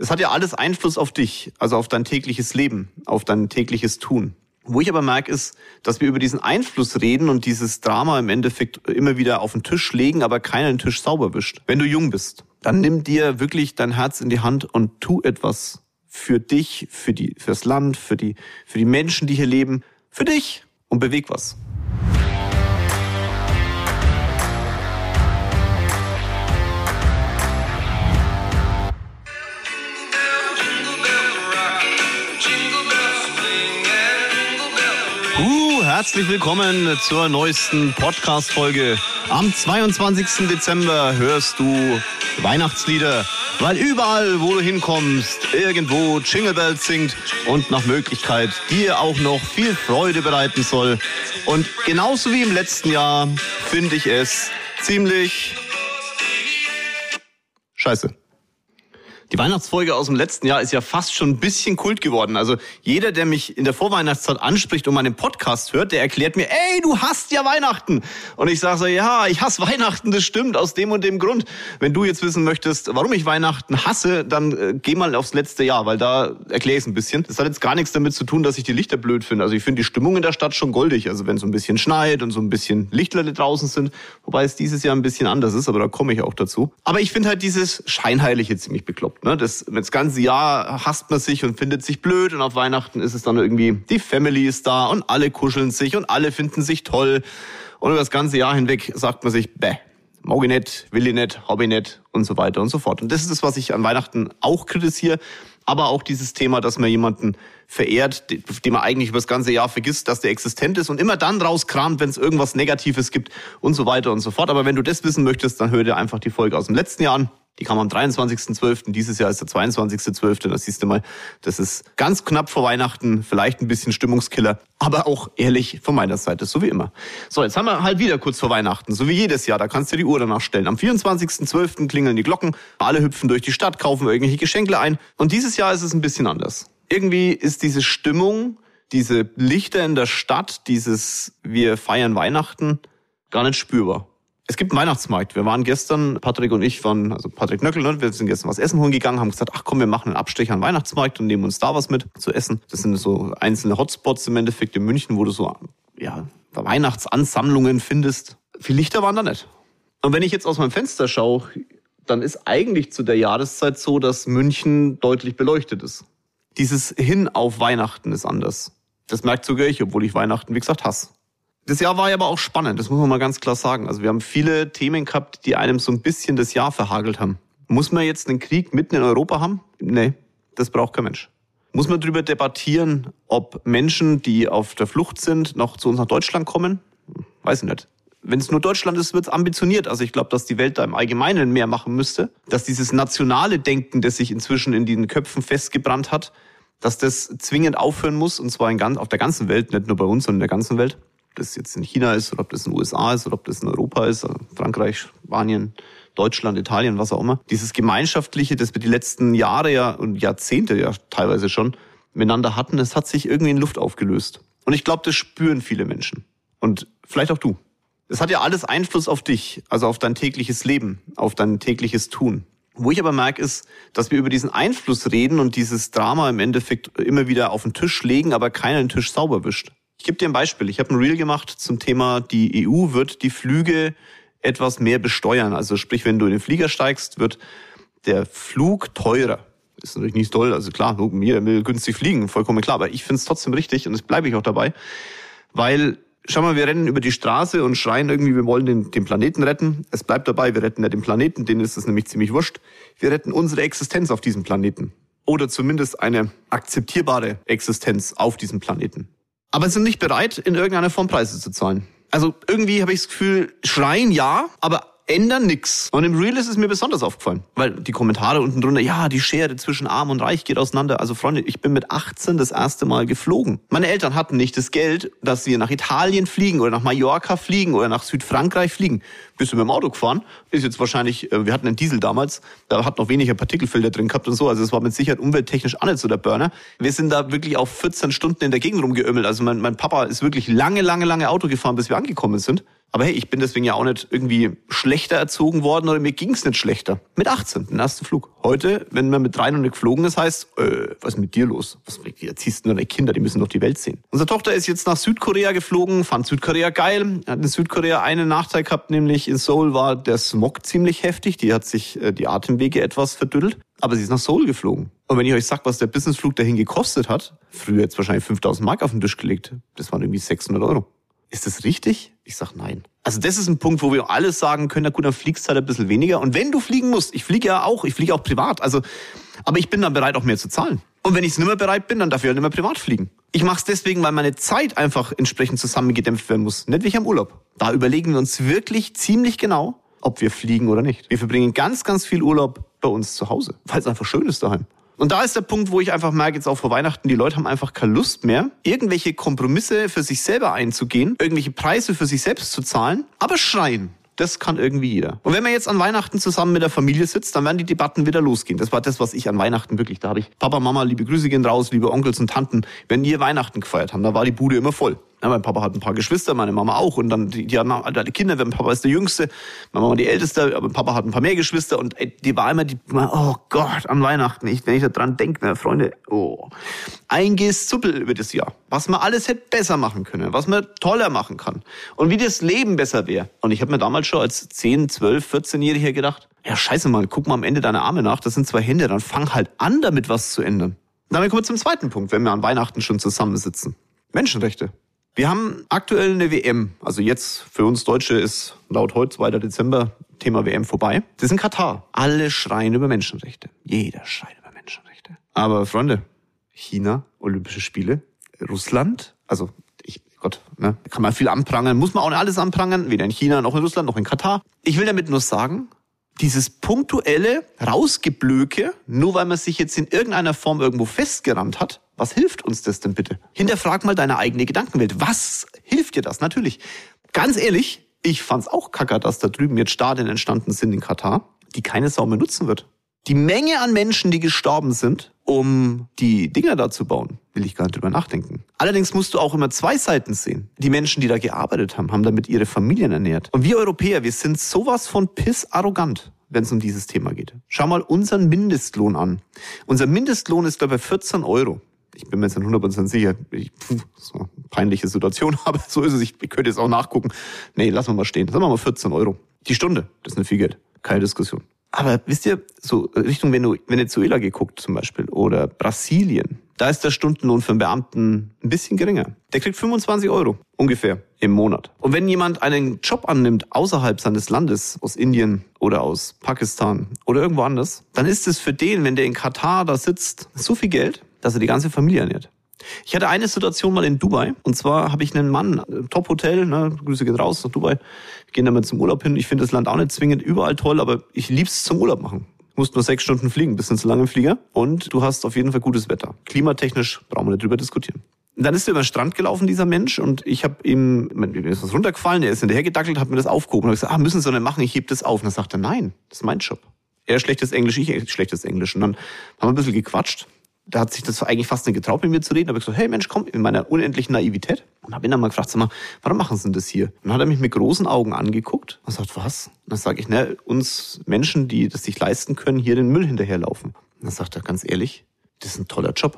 Das hat ja alles Einfluss auf dich, also auf dein tägliches Leben, auf dein tägliches Tun. Wo ich aber merke, ist, dass wir über diesen Einfluss reden und dieses Drama im Endeffekt immer wieder auf den Tisch legen, aber keiner den Tisch sauber wischt. Wenn du jung bist, dann nimm dir wirklich dein Herz in die Hand und tu etwas für dich, für die, fürs Land, für die, für die Menschen, die hier leben, für dich und beweg was. Herzlich willkommen zur neuesten Podcast-Folge. Am 22. Dezember hörst du Weihnachtslieder, weil überall, wo du hinkommst, irgendwo Jingle Bells singt und nach Möglichkeit dir auch noch viel Freude bereiten soll. Und genauso wie im letzten Jahr finde ich es ziemlich scheiße. Die Weihnachtsfolge aus dem letzten Jahr ist ja fast schon ein bisschen Kult geworden. Also jeder, der mich in der Vorweihnachtszeit anspricht und meinen Podcast hört, der erklärt mir, ey, du hast ja Weihnachten. Und ich sage so, ja, ich hasse Weihnachten, das stimmt, aus dem und dem Grund. Wenn du jetzt wissen möchtest, warum ich Weihnachten hasse, dann äh, geh mal aufs letzte Jahr, weil da erkläre ich es ein bisschen. Das hat jetzt gar nichts damit zu tun, dass ich die Lichter blöd finde. Also ich finde die Stimmung in der Stadt schon goldig. Also wenn so ein bisschen schneit und so ein bisschen Lichtler draußen sind, wobei es dieses Jahr ein bisschen anders ist, aber da komme ich auch dazu. Aber ich finde halt dieses Scheinheilige ziemlich bekloppt. Ne? Das, das ganze Jahr hasst man sich und findet sich blöd und auf Weihnachten ist es dann irgendwie, die Family ist da und alle kuscheln sich und alle finden sich toll. Und über das ganze Jahr hinweg sagt man sich, bäh, mag ich nicht, will ich nicht, hab ich nicht und so weiter und so fort. Und das ist das, was ich an Weihnachten auch kritisiere. Aber auch dieses Thema, dass man jemanden verehrt, den man eigentlich über das ganze Jahr vergisst, dass der existent ist und immer dann rauskramt, wenn es irgendwas Negatives gibt und so weiter und so fort. Aber wenn du das wissen möchtest, dann hör dir einfach die Folge aus dem letzten Jahr an. Die kam am 23.12. Dieses Jahr ist der 22.12. Das siehst du mal, das ist ganz knapp vor Weihnachten, vielleicht ein bisschen Stimmungskiller, aber auch ehrlich von meiner Seite, so wie immer. So, jetzt haben wir halt wieder kurz vor Weihnachten, so wie jedes Jahr. Da kannst du die Uhr danach stellen. Am 24.12. klingeln die Glocken, alle hüpfen durch die Stadt, kaufen irgendwelche Geschenke ein. Und dieses Jahr ist es ein bisschen anders. Irgendwie ist diese Stimmung, diese Lichter in der Stadt, dieses wir feiern Weihnachten gar nicht spürbar. Es gibt einen Weihnachtsmarkt. Wir waren gestern, Patrick und ich waren, also Patrick Nöckel, ne, wir sind gestern was essen holen gegangen, haben gesagt, ach komm, wir machen einen Abstecher an den Weihnachtsmarkt und nehmen uns da was mit zu essen. Das sind so einzelne Hotspots im Endeffekt in München, wo du so, ja, Weihnachtsansammlungen findest. Viel Lichter waren da nicht. Und wenn ich jetzt aus meinem Fenster schaue, dann ist eigentlich zu der Jahreszeit so, dass München deutlich beleuchtet ist. Dieses Hin auf Weihnachten ist anders. Das merkt sogar ich, obwohl ich Weihnachten, wie gesagt, hasse. Das Jahr war ja aber auch spannend, das muss man mal ganz klar sagen. Also wir haben viele Themen gehabt, die einem so ein bisschen das Jahr verhagelt haben. Muss man jetzt einen Krieg mitten in Europa haben? Nee, das braucht kein Mensch. Muss man darüber debattieren, ob Menschen, die auf der Flucht sind, noch zu uns nach Deutschland kommen? Weiß ich nicht. Wenn es nur Deutschland ist, wird es ambitioniert. Also ich glaube, dass die Welt da im Allgemeinen mehr machen müsste. Dass dieses nationale Denken, das sich inzwischen in den Köpfen festgebrannt hat, dass das zwingend aufhören muss, und zwar in ganz, auf der ganzen Welt, nicht nur bei uns, sondern in der ganzen Welt ob das jetzt in China ist oder ob das in den USA ist oder ob das in Europa ist, also Frankreich, Spanien, Deutschland, Italien, was auch immer. Dieses Gemeinschaftliche, das wir die letzten Jahre ja und Jahrzehnte ja teilweise schon miteinander hatten, das hat sich irgendwie in Luft aufgelöst. Und ich glaube, das spüren viele Menschen. Und vielleicht auch du. Es hat ja alles Einfluss auf dich, also auf dein tägliches Leben, auf dein tägliches Tun. Wo ich aber merke, ist, dass wir über diesen Einfluss reden und dieses Drama im Endeffekt immer wieder auf den Tisch legen, aber keiner den Tisch sauber wischt. Ich gebe dir ein Beispiel. Ich habe ein Reel gemacht zum Thema, die EU wird die Flüge etwas mehr besteuern. Also sprich, wenn du in den Flieger steigst, wird der Flug teurer. Ist natürlich nicht toll, also klar, jeder will günstig fliegen, vollkommen klar, aber ich finde es trotzdem richtig und das bleibe ich auch dabei, weil Schau mal, wir rennen über die Straße und schreien irgendwie, wir wollen den, den Planeten retten. Es bleibt dabei, wir retten ja den Planeten, denen ist es nämlich ziemlich wurscht. Wir retten unsere Existenz auf diesem Planeten. Oder zumindest eine akzeptierbare Existenz auf diesem Planeten aber sind nicht bereit, in irgendeiner Form Preise zu zahlen. Also irgendwie habe ich das Gefühl, schreien ja, aber ändern nix. Und im Real ist es mir besonders aufgefallen, weil die Kommentare unten drunter, ja, die Schere zwischen Arm und Reich geht auseinander. Also Freunde, ich bin mit 18 das erste Mal geflogen. Meine Eltern hatten nicht das Geld, dass wir nach Italien fliegen oder nach Mallorca fliegen oder nach Südfrankreich fliegen. Bist du mit dem Auto gefahren? Ist jetzt wahrscheinlich, äh, wir hatten einen Diesel damals, da hat noch weniger Partikelfilter drin gehabt und so. Also es war mit Sicherheit umwelttechnisch auch nicht so der Burner. Wir sind da wirklich auf 14 Stunden in der Gegend rumgeömmelt. Also mein, mein Papa ist wirklich lange, lange, lange Auto gefahren, bis wir angekommen sind. Aber hey, ich bin deswegen ja auch nicht irgendwie schlechter erzogen worden oder mir ging's nicht schlechter. Mit 18, den ersten Flug. Heute, wenn man mit drei noch nicht geflogen ist, heißt, äh, was ist mit dir los? Was erziehst du deine Kinder, die müssen doch die Welt sehen. Unsere Tochter ist jetzt nach Südkorea geflogen, fand Südkorea geil. Hat in Südkorea einen Nachteil gehabt, nämlich in Seoul war der Smog ziemlich heftig. Die hat sich äh, die Atemwege etwas verdüttelt. Aber sie ist nach Seoul geflogen. Und wenn ich euch sag, was der Businessflug dahin gekostet hat, früher jetzt wahrscheinlich 5000 Mark auf den Tisch gelegt. Das waren irgendwie 600 Euro. Ist das richtig? Ich sag nein. Also das ist ein Punkt, wo wir alles sagen können, na gut, dann fliegst du halt ein bisschen weniger. Und wenn du fliegen musst, ich fliege ja auch, ich fliege auch privat. Also, aber ich bin dann bereit, auch mehr zu zahlen. Und wenn ich nicht mehr bereit bin, dann darf ich halt nicht mehr privat fliegen. Ich mache es deswegen, weil meine Zeit einfach entsprechend zusammengedämpft werden muss. Nicht wie ich am Urlaub. Da überlegen wir uns wirklich ziemlich genau, ob wir fliegen oder nicht. Wir verbringen ganz, ganz viel Urlaub bei uns zu Hause, weil es einfach schön ist daheim. Und da ist der Punkt, wo ich einfach merke, jetzt auch vor Weihnachten, die Leute haben einfach keine Lust mehr, irgendwelche Kompromisse für sich selber einzugehen, irgendwelche Preise für sich selbst zu zahlen, aber schreien. Das kann irgendwie jeder. Und wenn man jetzt an Weihnachten zusammen mit der Familie sitzt, dann werden die Debatten wieder losgehen. Das war das, was ich an Weihnachten wirklich, da habe ich Papa, Mama, liebe Grüße gehen raus, liebe Onkels und Tanten, wenn ihr Weihnachten gefeiert haben, da war die Bude immer voll. Ja, mein Papa hat ein paar Geschwister, meine Mama auch. Und dann, die, die hatten alle Kinder. Mein Papa ist der Jüngste, meine Mama die Älteste, aber mein Papa hat ein paar mehr Geschwister. Und ey, die war immer die, oh Gott, an Weihnachten. Ich, wenn ich da dran denke, ne, Freunde, oh. Ein Gesuppel über das Jahr. Was man alles hätte besser machen können, was man toller machen kann. Und wie das Leben besser wäre. Und ich habe mir damals schon als 10, 12, 14-Jähriger gedacht, ja scheiße mal, guck mal am Ende deine Arme nach, das sind zwei Hände, dann fang halt an, damit was zu ändern. Damit kommen wir zum zweiten Punkt, wenn wir an Weihnachten schon zusammensitzen. Menschenrechte. Wir haben aktuell eine WM. Also jetzt für uns Deutsche ist laut heute 2. Dezember Thema WM vorbei. Das ist in Katar. Alle schreien über Menschenrechte. Jeder schreit über Menschenrechte. Aber Freunde, China, Olympische Spiele, Russland, also ich, Gott, ne, kann man viel anprangern, muss man auch nicht alles anprangern, weder in China noch in Russland noch in Katar. Ich will damit nur sagen, dieses punktuelle Rausgeblöke, nur weil man sich jetzt in irgendeiner Form irgendwo festgerannt hat, was hilft uns das denn bitte? Hinterfrag mal deine eigene Gedankenwelt. Was hilft dir das? Natürlich. Ganz ehrlich, ich fand's auch kacker, dass da drüben jetzt Stadien entstanden sind in Katar, die keine Sau mehr nutzen wird. Die Menge an Menschen, die gestorben sind, um die Dinger da zu bauen, will ich gar nicht drüber nachdenken. Allerdings musst du auch immer zwei Seiten sehen. Die Menschen, die da gearbeitet haben, haben damit ihre Familien ernährt. Und wir Europäer, wir sind sowas von piss arrogant wenn es um dieses Thema geht. Schau mal unseren Mindestlohn an. Unser Mindestlohn ist, glaube ich, 14 Euro. Ich bin mir jetzt nicht 100% sicher. Ich, pf, so eine peinliche Situation, aber so ist es. Ich, ich könnte jetzt auch nachgucken. Nee, lassen wir mal stehen. Sagen wir mal 14 Euro. Die Stunde, das ist nicht viel Geld. Keine Diskussion. Aber wisst ihr, so Richtung Venezuela geguckt zum Beispiel oder Brasilien, da ist der Stundenlohn für einen Beamten ein bisschen geringer. Der kriegt 25 Euro ungefähr im Monat. Und wenn jemand einen Job annimmt außerhalb seines Landes, aus Indien oder aus Pakistan oder irgendwo anders, dann ist es für den, wenn der in Katar da sitzt, so viel Geld, dass er die ganze Familie ernährt. Ich hatte eine Situation mal in Dubai. Und zwar habe ich einen Mann, Top-Hotel, ne, Grüße gehen raus nach Dubai. Wir gehen damit zum Urlaub hin. Ich finde das Land auch nicht zwingend überall toll, aber ich lieb's zum Urlaub machen. Musst nur sechs Stunden fliegen, bisschen zu lange im Flieger. Und du hast auf jeden Fall gutes Wetter. Klimatechnisch brauchen wir nicht drüber diskutieren. Dann ist er über den Strand gelaufen, dieser Mensch, und ich habe ihm, mir ist was runtergefallen, er ist hinterher gedackelt, hat mir das aufgehoben. Und ich gesagt, ah, müssen Sie nicht machen, ich heb das auf. Und dann sagt er, nein, das ist mein Job. Er schlechtes Englisch, ich schlechtes Englisch. Und dann haben wir ein bisschen gequatscht da hat sich das eigentlich fast nicht getraut, mit mir zu reden. Da habe ich gesagt, hey Mensch, komm, in meiner unendlichen Naivität. Und habe ihn dann mal gefragt, sag mal, warum machen Sie denn das hier? Und dann hat er mich mit großen Augen angeguckt und sagt, was? Und dann sage ich, ne, uns Menschen, die das sich leisten können, hier den Müll hinterherlaufen. Und dann sagt er ganz ehrlich, das ist ein toller Job.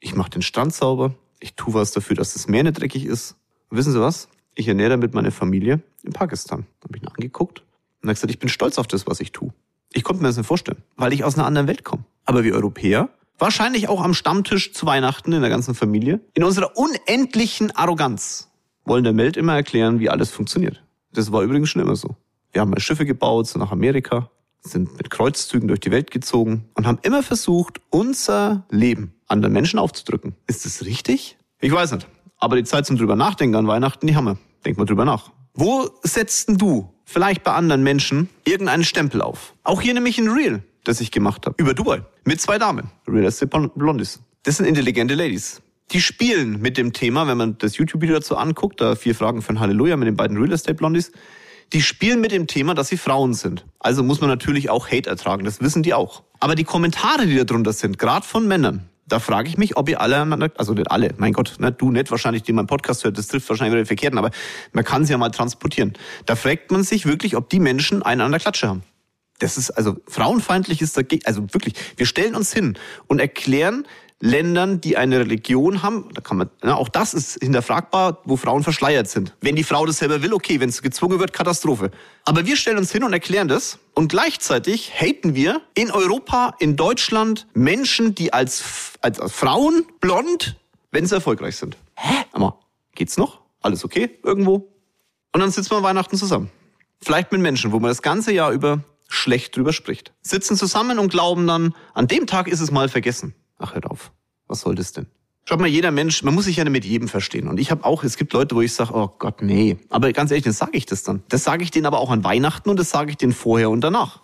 Ich mache den Strand sauber, ich tue was dafür, dass das Meer nicht dreckig ist. Und wissen Sie was? Ich ernähre damit meine Familie in Pakistan. Habe ich ihn angeguckt und er gesagt, ich bin stolz auf das, was ich tue. Ich konnte mir das nicht vorstellen, weil ich aus einer anderen Welt komme. Aber wir Europäer, wahrscheinlich auch am Stammtisch zu Weihnachten in der ganzen Familie, in unserer unendlichen Arroganz wollen der Welt immer erklären, wie alles funktioniert. Das war übrigens schon immer so. Wir haben mal Schiffe gebaut, so nach Amerika, sind mit Kreuzzügen durch die Welt gezogen und haben immer versucht, unser Leben anderen Menschen aufzudrücken. Ist das richtig? Ich weiß nicht. Aber die Zeit zum drüber nachdenken an Weihnachten, die haben wir. Denk mal drüber nach. Wo setzt denn du vielleicht bei anderen Menschen irgendeinen Stempel auf? Auch hier nämlich in Real das ich gemacht habe. Über Dubai. Mit zwei Damen. Real Estate Blondies. Das sind intelligente Ladies. Die spielen mit dem Thema, wenn man das YouTube-Video dazu anguckt, da vier Fragen ein Halleluja mit den beiden Real Estate Blondies. Die spielen mit dem Thema, dass sie Frauen sind. Also muss man natürlich auch Hate ertragen, das wissen die auch. Aber die Kommentare, die da drunter sind, gerade von Männern, Da frage ich mich, ob ihr alle, also nicht alle, mein Gott, ne, du nicht wahrscheinlich, die meinen Podcast hört, das trifft wahrscheinlich wieder den Verkehrten, aber man kann sie ja mal transportieren. Da fragt man sich wirklich, ob die Menschen einen an der Klatsche haben. Das ist also frauenfeindlich ist dagegen, also wirklich, wir stellen uns hin und erklären Ländern, die eine Religion haben, da kann man, na, auch das ist hinterfragbar, wo Frauen verschleiert sind. Wenn die Frau das selber will, okay, wenn es gezwungen wird, Katastrophe. Aber wir stellen uns hin und erklären das und gleichzeitig haten wir in Europa, in Deutschland Menschen, die als, als, als Frauen blond, wenn sie erfolgreich sind. Hä? Aber geht's noch? Alles okay? Irgendwo? Und dann sitzen wir Weihnachten zusammen. Vielleicht mit Menschen, wo man das ganze Jahr über schlecht drüber spricht. Sitzen zusammen und glauben dann, an dem Tag ist es mal vergessen. Ach, hört auf. Was soll das denn? Schaut mal, jeder Mensch, man muss sich ja nicht mit jedem verstehen. Und ich habe auch, es gibt Leute, wo ich sage, oh Gott, nee. Aber ganz ehrlich, dann sage ich das dann. Das sage ich denen aber auch an Weihnachten und das sage ich denen vorher und danach.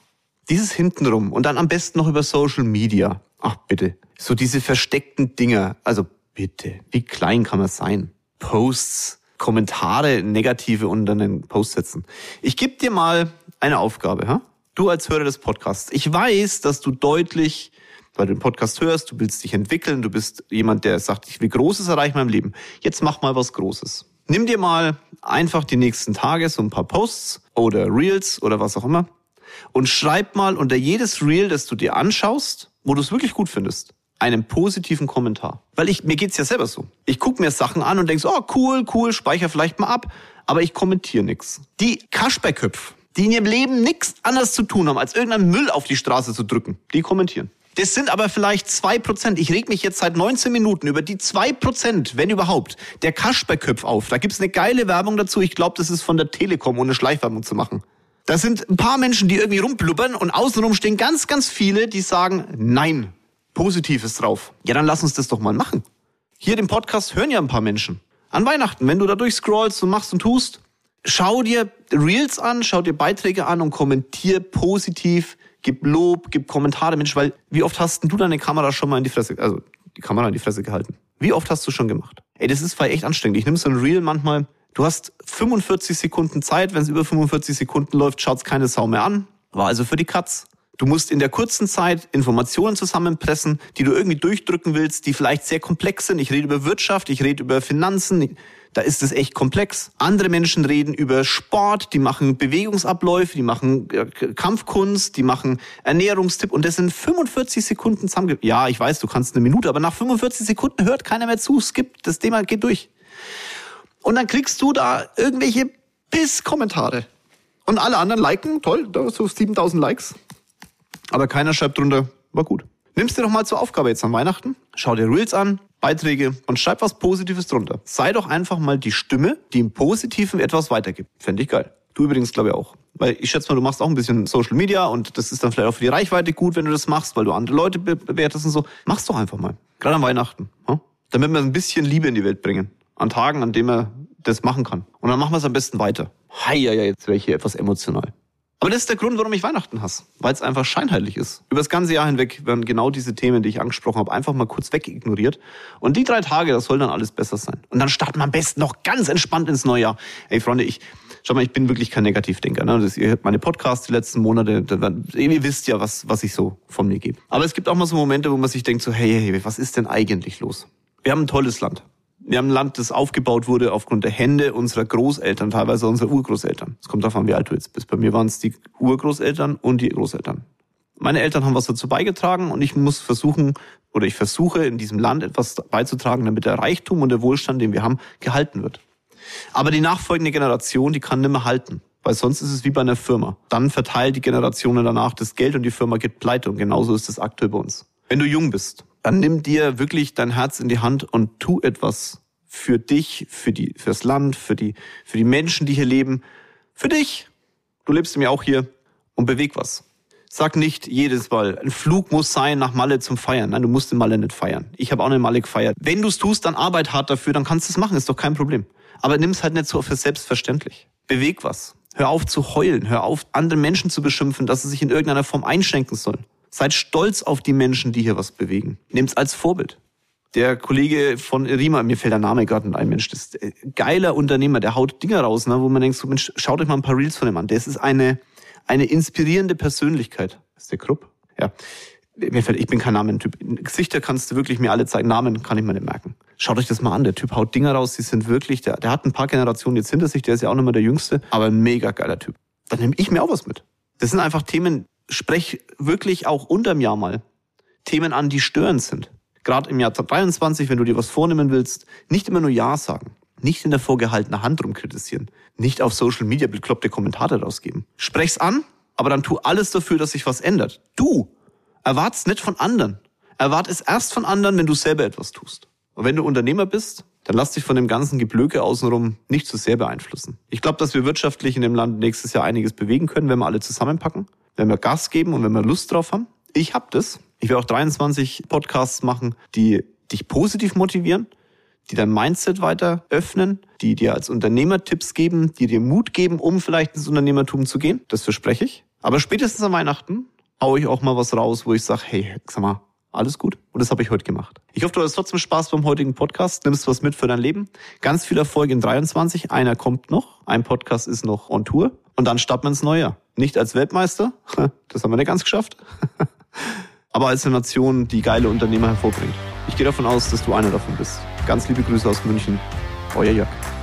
Dieses hintenrum und dann am besten noch über Social Media. Ach bitte. So diese versteckten Dinger. Also bitte, wie klein kann man sein? Posts, Kommentare, negative unter einen Post setzen. Ich gebe dir mal eine Aufgabe. Ha? Du als Hörer des Podcasts. Ich weiß, dass du deutlich weil du den Podcast hörst, du willst dich entwickeln, du bist jemand, der sagt, ich will Großes erreichen in meinem Leben. Jetzt mach mal was Großes. Nimm dir mal einfach die nächsten Tage so ein paar Posts oder Reels oder was auch immer und schreib mal unter jedes Reel, das du dir anschaust, wo du es wirklich gut findest, einen positiven Kommentar. Weil ich, mir geht's ja selber so. Ich guck mir Sachen an und denk so, oh cool, cool, speicher vielleicht mal ab, aber ich kommentiere nix. Die Kaschbecköpf, die in ihrem Leben nichts anderes zu tun haben, als irgendeinen Müll auf die Straße zu drücken, die kommentieren. Das sind aber vielleicht zwei Prozent. Ich reg mich jetzt seit 19 Minuten über die zwei Prozent, wenn überhaupt, der Kasperköpf auf. Da gibt's eine geile Werbung dazu. Ich glaube, das ist von der Telekom, ohne Schleichwerbung zu machen. Das sind ein paar Menschen, die irgendwie rumblubbern und außenrum stehen ganz, ganz viele, die sagen, nein, Positives drauf. Ja, dann lass uns das doch mal machen. Hier den Podcast hören ja ein paar Menschen. An Weihnachten, wenn du da durchscrollst und machst und tust, schau dir Reels an, schau dir Beiträge an und kommentier positiv gib Lob, gib Kommentare, Mensch, weil wie oft hast du deine Kamera schon mal in die Fresse, also die Kamera in die Fresse gehalten? Wie oft hast du schon gemacht? Ey, das ist voll echt anstrengend. Ich nehme so ein Reel manchmal, du hast 45 Sekunden Zeit, wenn es über 45 Sekunden läuft, schaut's keine Sau mehr an. War also für die Katz. Du musst in der kurzen Zeit Informationen zusammenpressen, die du irgendwie durchdrücken willst, die vielleicht sehr komplex sind. Ich rede über Wirtschaft, ich rede über Finanzen. Da ist es echt komplex. Andere Menschen reden über Sport, die machen Bewegungsabläufe, die machen äh, Kampfkunst, die machen Ernährungstipp und das sind 45 Sekunden zusammen. Ja, ich weiß, du kannst eine Minute, aber nach 45 Sekunden hört keiner mehr zu. Skip, das Thema geht durch. Und dann kriegst du da irgendwelche Piss-Kommentare. Und alle anderen liken, toll, da so 7000 Likes. Aber keiner schreibt drunter, war gut. Nimmst dir doch mal zur Aufgabe jetzt an Weihnachten, schau dir Reels an, Beiträge und schreib was Positives drunter. Sei doch einfach mal die Stimme, die im Positiven etwas weitergibt. Fände ich geil. Du übrigens glaube ich auch. Weil ich schätze mal, du machst auch ein bisschen Social Media und das ist dann vielleicht auch für die Reichweite gut, wenn du das machst, weil du andere Leute bewertest und so. Mach's doch einfach mal. Gerade an Weihnachten. Ja? Damit wir ein bisschen Liebe in die Welt bringen. An Tagen, an denen man das machen kann. Und dann machen wir es am besten weiter. Hei, ja, jetzt wäre ich hier etwas emotional. Aber das ist der Grund, warum ich Weihnachten hasse. Weil es einfach scheinheilig ist. Über das ganze Jahr hinweg werden genau diese Themen, die ich angesprochen habe, einfach mal kurz wegignoriert. Und die drei Tage, das soll dann alles besser sein. Und dann starten wir am besten noch ganz entspannt ins neue Jahr. Ey, Freunde, ich, schau mal, ich bin wirklich kein Negativdenker. Ne? Das, ihr hört meine Podcasts die letzten Monate. Ihr wisst ja, was, was ich so von mir gebe. Aber es gibt auch mal so Momente, wo man sich denkt so, hey, hey, was ist denn eigentlich los? Wir haben ein tolles Land. Wir haben ein Land, das aufgebaut wurde aufgrund der Hände unserer Großeltern, teilweise unserer Urgroßeltern. Es kommt davon, wie alt du jetzt bist. Bei mir waren es die Urgroßeltern und die Großeltern. Meine Eltern haben was dazu beigetragen und ich muss versuchen, oder ich versuche in diesem Land etwas beizutragen, damit der Reichtum und der Wohlstand, den wir haben, gehalten wird. Aber die nachfolgende Generation, die kann nimmer halten. Weil sonst ist es wie bei einer Firma. Dann verteilt die Generationen danach das Geld und die Firma geht pleite. Und genauso ist es aktuell bei uns. Wenn du jung bist, dann nimm dir wirklich dein Herz in die Hand und tu etwas für dich, für die, fürs Land, für die, für die Menschen, die hier leben, für dich. Du lebst mir auch hier und beweg was. Sag nicht jedes Mal, ein Flug muss sein nach Malle zum Feiern. Nein, du musst in Malle nicht feiern. Ich habe auch nicht Malle gefeiert. Wenn du es tust, dann arbeit hart dafür, dann kannst du es machen, ist doch kein Problem. Aber nimm es halt nicht so für selbstverständlich. Beweg was. Hör auf zu heulen. Hör auf, andere Menschen zu beschimpfen, dass sie sich in irgendeiner Form einschränken sollen. Seid stolz auf die Menschen, die hier was bewegen. Nehmt's als Vorbild. Der Kollege von Rima, mir fällt der Name gerade ein Mensch, das ist ein geiler Unternehmer, der haut Dinger raus, ne, wo man denkt, so, Mensch, schaut euch mal ein paar Reels von dem an. Das ist eine, eine inspirierende Persönlichkeit. Ist der Krupp? Ja. mir fällt, ich bin kein Namentyp. Gesichter kannst du wirklich mir alle zeigen, Namen kann ich mir nicht merken. Schaut euch das mal an, der Typ haut Dinger raus, die sind wirklich, der, der hat ein paar Generationen jetzt hinter sich, der ist ja auch nicht mehr der Jüngste, aber ein mega geiler Typ. Dann nehme ich mir auch was mit. Das sind einfach Themen, sprech wirklich auch unterm Jahr mal Themen an, die störend sind. Gerade im Jahr 23, wenn du dir was vornehmen willst, nicht immer nur Ja sagen. Nicht in der vorgehaltenen Hand rumkritisieren. Nicht auf Social Media bekloppte Kommentare rausgeben. Sprech's an, aber dann tu alles dafür, dass sich was ändert. Du erwart's nicht von anderen. Erwart es erst von anderen, wenn du selber etwas tust. Und wenn du Unternehmer bist, dann lass dich von dem ganzen Geblöke außenrum nicht zu sehr beeinflussen. Ich glaube, dass wir wirtschaftlich in dem Land nächstes Jahr einiges bewegen können, wenn wir alle zusammenpacken, wenn wir Gas geben und wenn wir Lust drauf haben. Ich hab das. Ich will auch 23 Podcasts machen, die dich positiv motivieren, die dein Mindset weiter öffnen, die dir als Unternehmer Tipps geben, die dir Mut geben, um vielleicht ins Unternehmertum zu gehen. Das verspreche ich. Aber spätestens an Weihnachten hau ich auch mal was raus, wo ich sage, hey, sag mal, alles gut. Und das habe ich heute gemacht. Ich hoffe, du hast trotzdem Spaß beim heutigen Podcast, nimmst was mit für dein Leben. Ganz viel Erfolg in 23. Einer kommt noch. Ein Podcast ist noch on Tour. Und dann starten wir ins neue. Nicht als Weltmeister, das haben wir nicht ganz geschafft, aber als eine Nation, die geile Unternehmer hervorbringt. Ich gehe davon aus, dass du einer davon bist. Ganz liebe Grüße aus München. Euer Jörg.